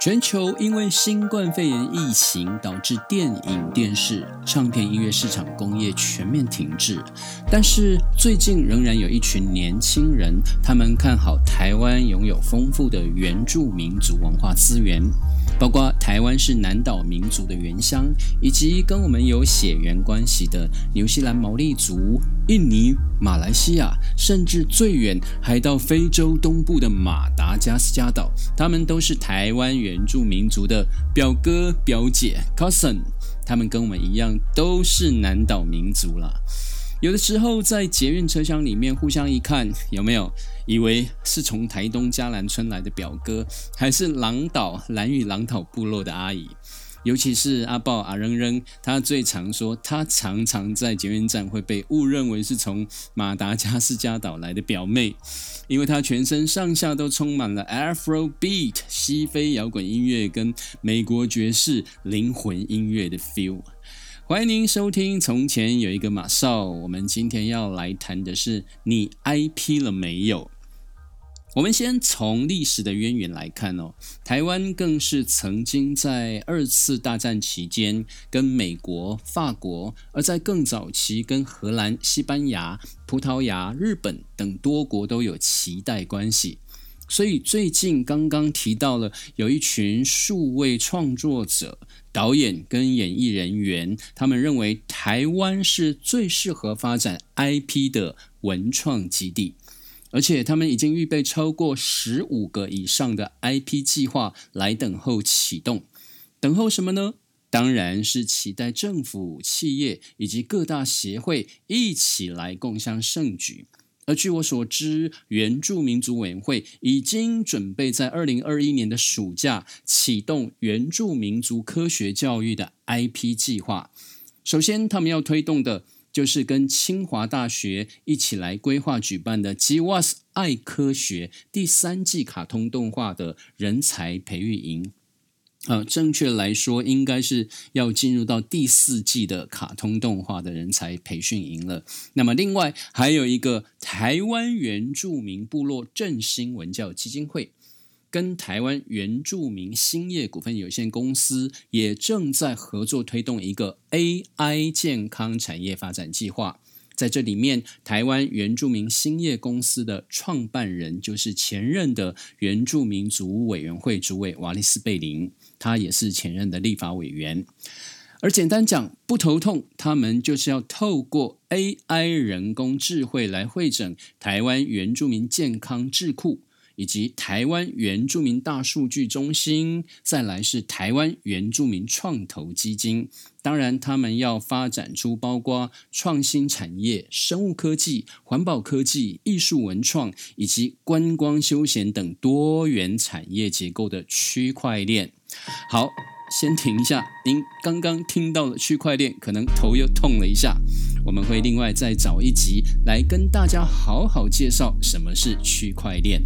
全球因为新冠肺炎疫情，导致电影、电视、唱片音乐市场工业全面停滞。但是最近仍然有一群年轻人，他们看好台湾拥有丰富的原住民族文化资源，包括台湾是南岛民族的原乡，以及跟我们有血缘关系的纽西兰毛利族、印尼、马来西亚，甚至最远还到非洲东部的马达加斯加岛，他们都是台湾原。住民族的表哥表姐 cousin，他们跟我们一样都是南岛民族了。有的时候在捷运车厢里面互相一看，有没有以为是从台东嘉兰村来的表哥，还是狼岛蓝屿狼岛部落的阿姨？尤其是阿豹阿扔扔，他最常说，他常常在捷运站会被误认为是从马达加斯加岛来的表妹，因为他全身上下都充满了 Afro Beat 西非摇滚音乐跟美国爵士灵魂音乐的 feel。欢迎您收听《从前有一个马少》，我们今天要来谈的是你 IP 了没有？我们先从历史的渊源来看哦，台湾更是曾经在二次大战期间跟美国、法国，而在更早期跟荷兰、西班牙、葡萄牙、日本等多国都有脐带关系。所以最近刚刚提到了有一群数位创作者、导演跟演艺人员，他们认为台湾是最适合发展 IP 的文创基地。而且他们已经预备超过十五个以上的 IP 计划来等候启动，等候什么呢？当然是期待政府、企业以及各大协会一起来共襄盛举。而据我所知，原住民族委员会已经准备在二零二一年的暑假启动原住民族科学教育的 IP 计划。首先，他们要推动的。就是跟清华大学一起来规划举办的《吉瓦斯爱科学》第三季卡通动画的人才培育营，呃，正确来说，应该是要进入到第四季的卡通动画的人才培训营了。那么，另外还有一个台湾原住民部落振兴文教基金会。跟台湾原住民兴业股份有限公司也正在合作推动一个 AI 健康产业发展计划。在这里面，台湾原住民兴业公司的创办人就是前任的原住民族委员会主委瓦利斯贝林，他也是前任的立法委员。而简单讲，不头痛，他们就是要透过 AI 人工智慧来会诊台湾原住民健康智库。以及台湾原住民大数据中心，再来是台湾原住民创投基金。当然，他们要发展出包括创新产业、生物科技、环保科技、艺术文创以及观光休闲等多元产业结构的区块链。好，先停一下。您刚刚听到了区块链，可能头又痛了一下。我们会另外再找一集来跟大家好好介绍什么是区块链。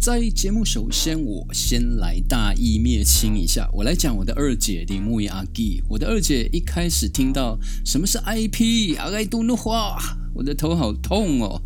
在节目首先，我先来大义灭亲一下。我来讲我的二姐铃木阿基。我的二姐一开始听到什么是 IP，阿该都怒话，我的头好痛哦。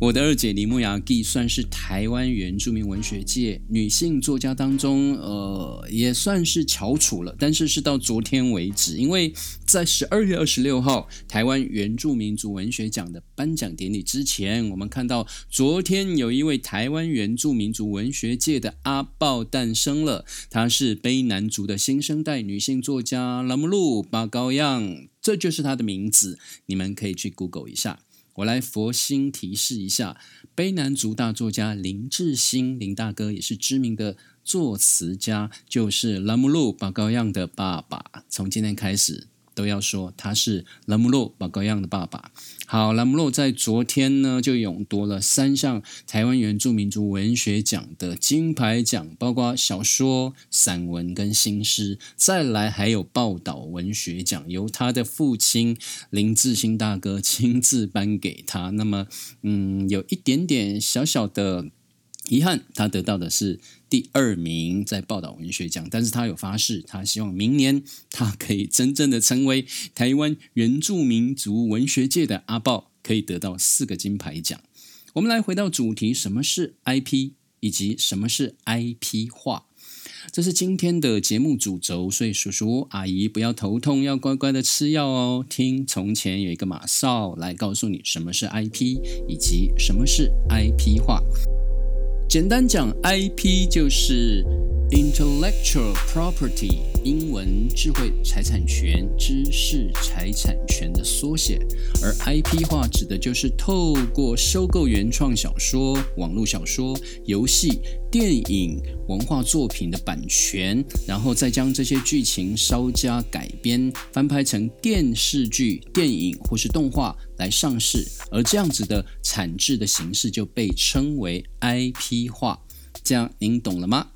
我的二姐李木雅纪算是台湾原住民文学界女性作家当中，呃，也算是翘楚了。但是是到昨天为止，因为在十二月二十六号台湾原住民族文学奖的颁奖典礼之前，我们看到昨天有一位台湾原住民族文学界的阿豹诞生了。她是卑南族的新生代女性作家拉姆路巴高样，这就是她的名字。你们可以去 Google 一下。我来佛心提示一下，卑南族大作家林志兴，林大哥也是知名的作词家，就是拉姆路巴高样的爸爸。从今天开始。都要说他是兰姆洛巴高样的爸爸。好，兰姆洛在昨天呢就勇夺了三项台湾原住民族文学奖的金牌奖，包括小说、散文跟新诗。再来还有报道文学奖，由他的父亲林志兴大哥亲自颁给他。那么，嗯，有一点点小小的。遗憾，他得到的是第二名，在报道文学奖。但是他有发誓，他希望明年他可以真正的成为台湾原住民族文学界的阿豹，可以得到四个金牌奖。我们来回到主题，什么是 IP？以及什么是 IP 化。这是今天的节目主轴，所以叔叔阿姨不要头痛，要乖乖的吃药哦。听从前有一个马少来告诉你什么是 IP，以及什么是 IP 化。简单讲，IP 就是 intellectual property， 英文智慧财产权、知识财产权的缩写。而 IP 化指的就是透过收购原创小说、网络小说、游戏、电影、文化作品的版权，然后再将这些剧情稍加改编、翻拍成电视剧、电影或是动画来上市。而这样子的产制的形式就被称为 IP 化。这样您懂了吗？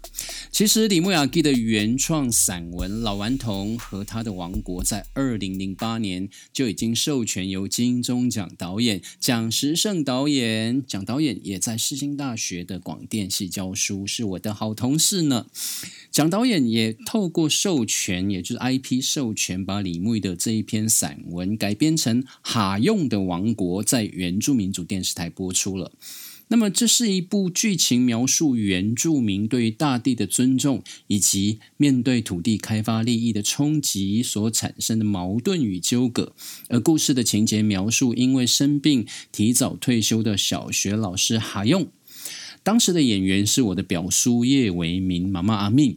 其实李木雅基的原创散文《老顽童和他的王国》在二零零八年就已经授权由金钟奖导演蒋时胜导演，蒋导演也在世新大学的广电系教书，是我的好同事呢。蒋导演也透过授权，也就是 IP 授权，把李木的这一篇散文改编成《哈用的王国》，在原住民族电视台播出了。那么，这是一部剧情描述原住民对于大地的尊重，以及面对土地开发利益的冲击所产生的矛盾与纠葛。而故事的情节描述，因为生病提早退休的小学老师哈用，当时的演员是我的表叔叶维明妈妈阿命。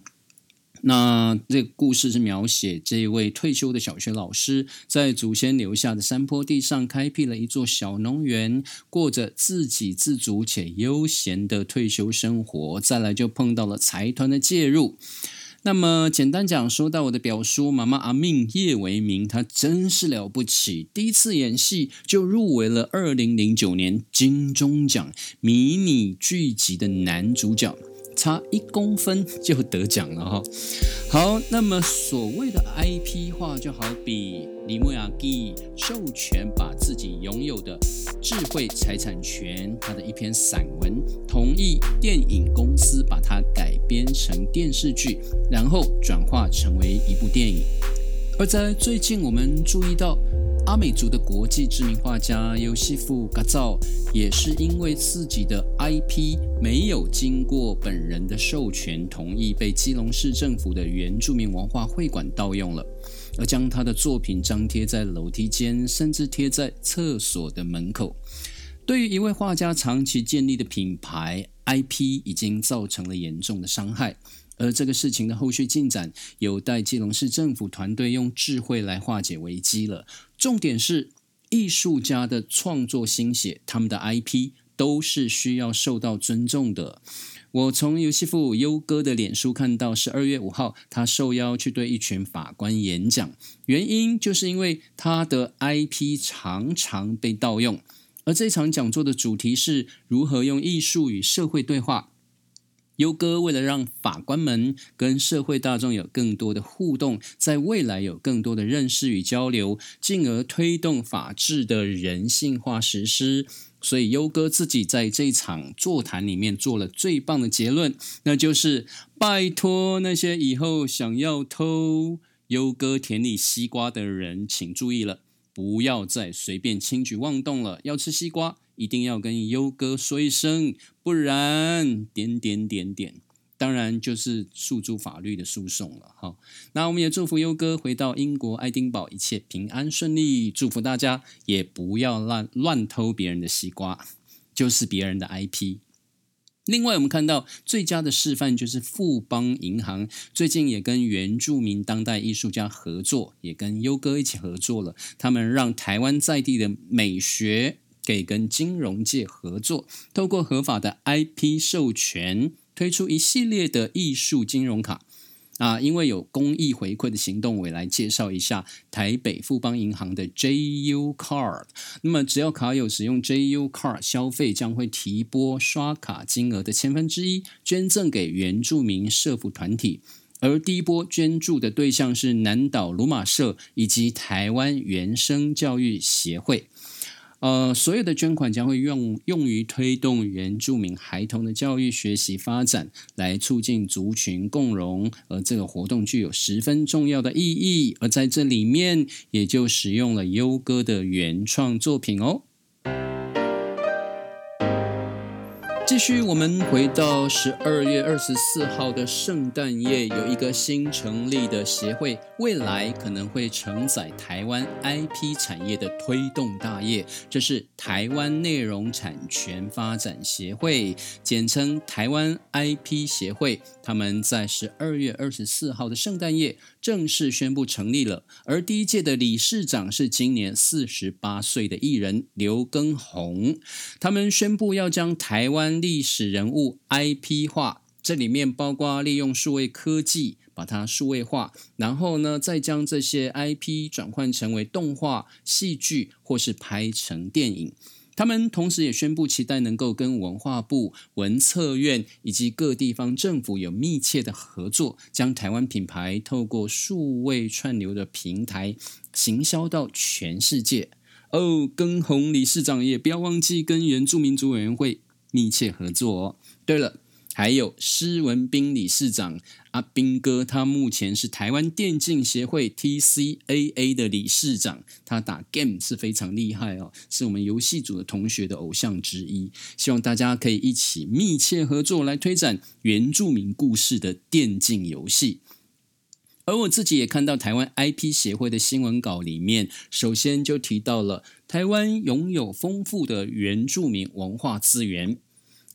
那这个故事是描写这一位退休的小学老师，在祖先留下的山坡地上开辟了一座小农园，过着自给自足且悠闲的退休生活。再来就碰到了财团的介入。那么简单讲，说到我的表叔妈妈阿命叶为民，他真是了不起，第一次演戏就入围了二零零九年金钟奖迷你剧集的男主角。差一公分就得奖了哈。好，那么所谓的 IP 化，就好比李牧雅基授权把自己拥有的智慧财产权，他的一篇散文，同意电影公司把它改编成电视剧，然后转化成为一部电影。而在最近，我们注意到。阿美族的国际知名画家尤西夫·嘎造，也是因为自己的 IP 没有经过本人的授权同意，被基隆市政府的原住民文化会馆盗用了，而将他的作品张贴在楼梯间，甚至贴在厕所的门口。对于一位画家长期建立的品牌 IP，已经造成了严重的伤害。而这个事情的后续进展，有待基隆市政府团队用智慧来化解危机了。重点是，艺术家的创作心血，他们的 IP 都是需要受到尊重的。我从游戏父优哥的脸书看到，十二月五号，他受邀去对一群法官演讲，原因就是因为他的 IP 常常被盗用。而这场讲座的主题是如何用艺术与社会对话。优哥为了让法官们跟社会大众有更多的互动，在未来有更多的认识与交流，进而推动法治的人性化实施，所以优哥自己在这场座谈里面做了最棒的结论，那就是拜托那些以后想要偷优哥田里西瓜的人，请注意了，不要再随便轻举妄动了，要吃西瓜。一定要跟优哥说一声，不然点点点点，当然就是诉诸法律的诉讼了。好，那我们也祝福优哥回到英国爱丁堡一切平安顺利，祝福大家也不要乱乱偷别人的西瓜，就是别人的 IP。另外，我们看到最佳的示范就是富邦银行最近也跟原住民当代艺术家合作，也跟优哥一起合作了，他们让台湾在地的美学。可以跟金融界合作，透过合法的 IP 授权，推出一系列的艺术金融卡啊！因为有公益回馈的行动，我来介绍一下台北富邦银行的 JU Card。那么，只要卡友使用 JU Card 消费，将会提拨刷卡金额的千分之一，捐赠给原住民社福团体。而第一波捐助的对象是南岛鲁马社以及台湾原生教育协会。呃，所有的捐款将会用用于推动原住民孩童的教育学习发展，来促进族群共荣，而这个活动具有十分重要的意义。而在这里面，也就使用了优哥的原创作品哦。继续，我们回到十二月二十四号的圣诞夜，有一个新成立的协会，未来可能会承载台湾 IP 产业的推动大业。这是台湾内容产权发展协会，简称台湾 IP 协会。他们在十二月二十四号的圣诞夜正式宣布成立了，而第一届的理事长是今年四十八岁的艺人刘耕宏。他们宣布要将台湾历史人物 IP 化，这里面包括利用数位科技把它数位化，然后呢，再将这些 IP 转换成为动画、戏剧，或是拍成电影。他们同时也宣布，期待能够跟文化部、文策院以及各地方政府有密切的合作，将台湾品牌透过数位串流的平台行销到全世界。哦，跟红理事长也不要忘记跟原住民族委员会。密切合作哦。对了，还有施文斌理事长阿斌哥，他目前是台湾电竞协会 TCAA 的理事长，他打 game 是非常厉害哦，是我们游戏组的同学的偶像之一。希望大家可以一起密切合作，来推展原住民故事的电竞游戏。而我自己也看到台湾 IP 协会的新闻稿里面，首先就提到了台湾拥有丰富的原住民文化资源，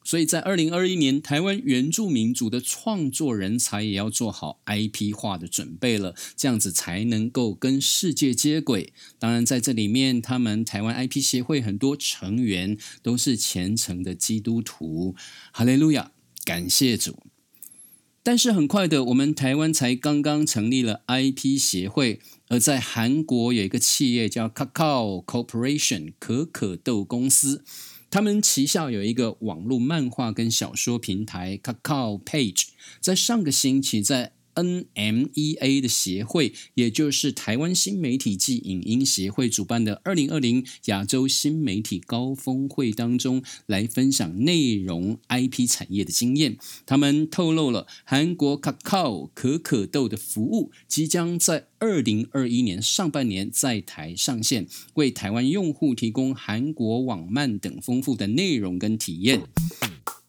所以在二零二一年，台湾原住民族的创作人才也要做好 IP 化的准备了，这样子才能够跟世界接轨。当然，在这里面，他们台湾 IP 协会很多成员都是虔诚的基督徒，哈利路亚，感谢主。但是很快的，我们台湾才刚刚成立了 IP 协会，而在韩国有一个企业叫 Kakao Corporation 可可豆公司，他们旗下有一个网络漫画跟小说平台 Kakao Page，在上个星期在。NMEA 的协会，也就是台湾新媒体暨影音协会主办的二零二零亚洲新媒体高峰会当中，来分享内容 IP 产业的经验。他们透露了韩国 Kakao 可可豆的服务即将在二零二一年上半年在台上线，为台湾用户提供韩国网漫等丰富的内容跟体验。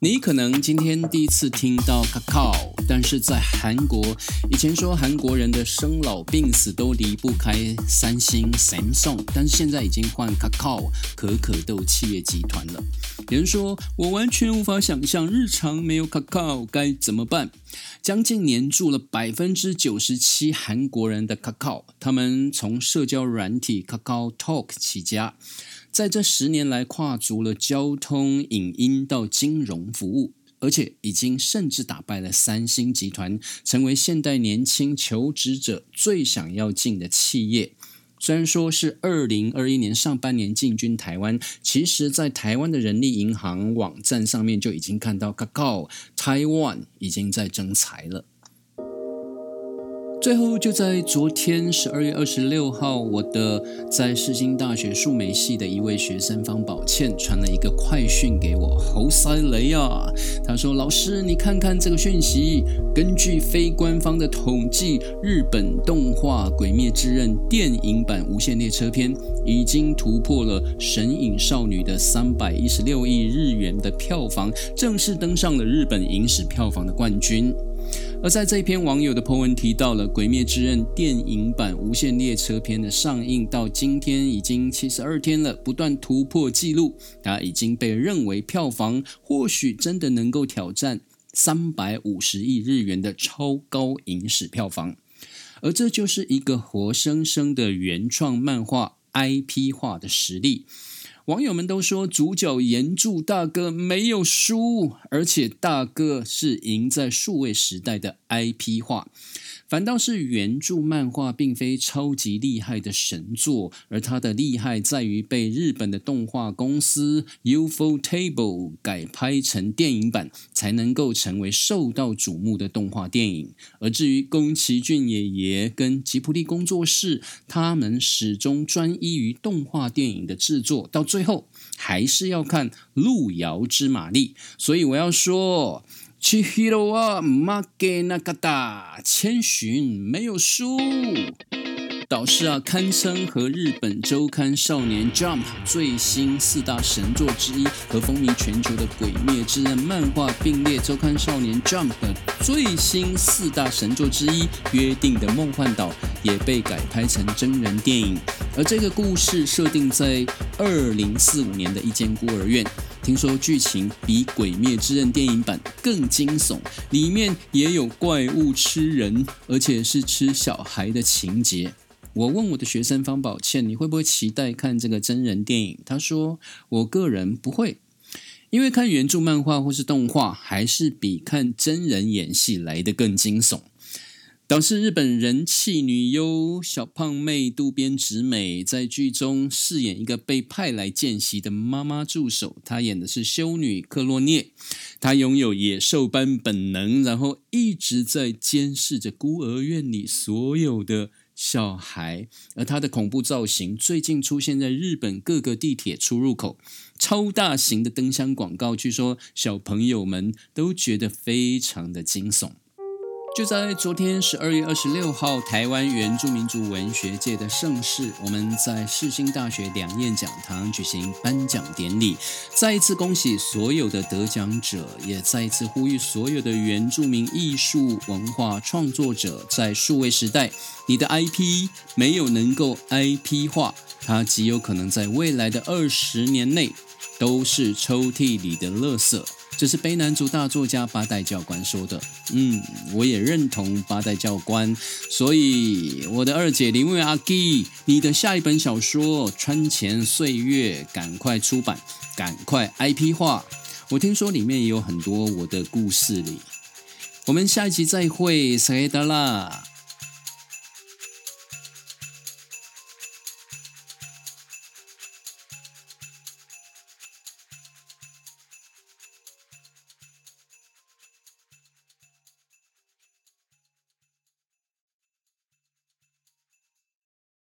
你可能今天第一次听到 Kakao，但是在韩国，以前说韩国人的生老病死都离不开三星 Samsung，但是现在已经换 Kakao 可可豆企业集团了。有人说我完全无法想象日常没有 Kakao 该怎么办。将近黏住了百分之九十七韩国人的 Kakao，他们从社交软体 Kakao Talk 起家。在这十年来，跨足了交通、影音到金融服务，而且已经甚至打败了三星集团，成为现代年轻求职者最想要进的企业。虽然说是二零二一年上半年进军台湾，其实在台湾的人力银行网站上面就已经看到 Kakao Taiwan 已经在征才了。最后，就在昨天十二月二十六号，我的在世新大学数媒系的一位学生方宝倩传了一个快讯给我，猴塞雷啊！他说：“老师，你看看这个讯息，根据非官方的统计，日本动画《鬼灭之刃》电影版《无限列车篇》已经突破了《神隐少女》的三百一十六亿日元的票房，正式登上了日本影史票房的冠军。”而在这篇网友的 po 文提到了《鬼灭之刃》电影版《无限列车篇》的上映到今天已经七十二天了，不断突破纪录，它已经被认为票房或许真的能够挑战三百五十亿日元的超高影史票房，而这就是一个活生生的原创漫画 IP 化的实力。网友们都说，主角严柱大哥没有输，而且大哥是赢在数位时代的 IP 化。反倒是原著漫画并非超级厉害的神作，而它的厉害在于被日本的动画公司 UFO Table 改拍成电影版，才能够成为受到瞩目的动画电影。而至于宫崎骏爷爷跟吉卜力工作室，他们始终专一于动画电影的制作，到最后还是要看路遥知马力。所以我要说。七希罗啊，马给那个达，千寻没有输。导师啊，堪称和日本周刊少年 Jump 最新四大神作之一，和风靡全球的《鬼灭之刃》漫画并列周刊少年 Jump 的最新四大神作之一。《约定的梦幻岛》也被改拍成真人电影，而这个故事设定在二零四五年的一间孤儿院。听说剧情比《鬼灭之刃》电影版更惊悚，里面也有怪物吃人，而且是吃小孩的情节。我问我的学生方宝倩，你会不会期待看这个真人电影？他说，我个人不会，因为看原著漫画或是动画，还是比看真人演戏来得更惊悚。导致日本人气女优小胖妹渡边直美在剧中饰演一个被派来见习的妈妈助手，她演的是修女克洛涅，她拥有野兽般本能，然后一直在监视着孤儿院里所有的。小孩，而他的恐怖造型最近出现在日本各个地铁出入口，超大型的灯箱广告，据说小朋友们都觉得非常的惊悚。就在昨天十二月二十六号，台湾原住民族文学界的盛事，我们在世新大学两燕讲堂举行颁奖典礼，再一次恭喜所有的得奖者，也再一次呼吁所有的原住民艺术文化创作者，在数位时代，你的 IP 没有能够 IP 化，它极有可能在未来的二十年内都是抽屉里的垃圾。这是卑南族大作家八代教官说的，嗯，我也认同八代教官，所以我的二姐林蔚阿基，你的下一本小说《川前岁月》赶快出版，赶快 IP 化，我听说里面也有很多我的故事里，我们下一集再会，塞达拉。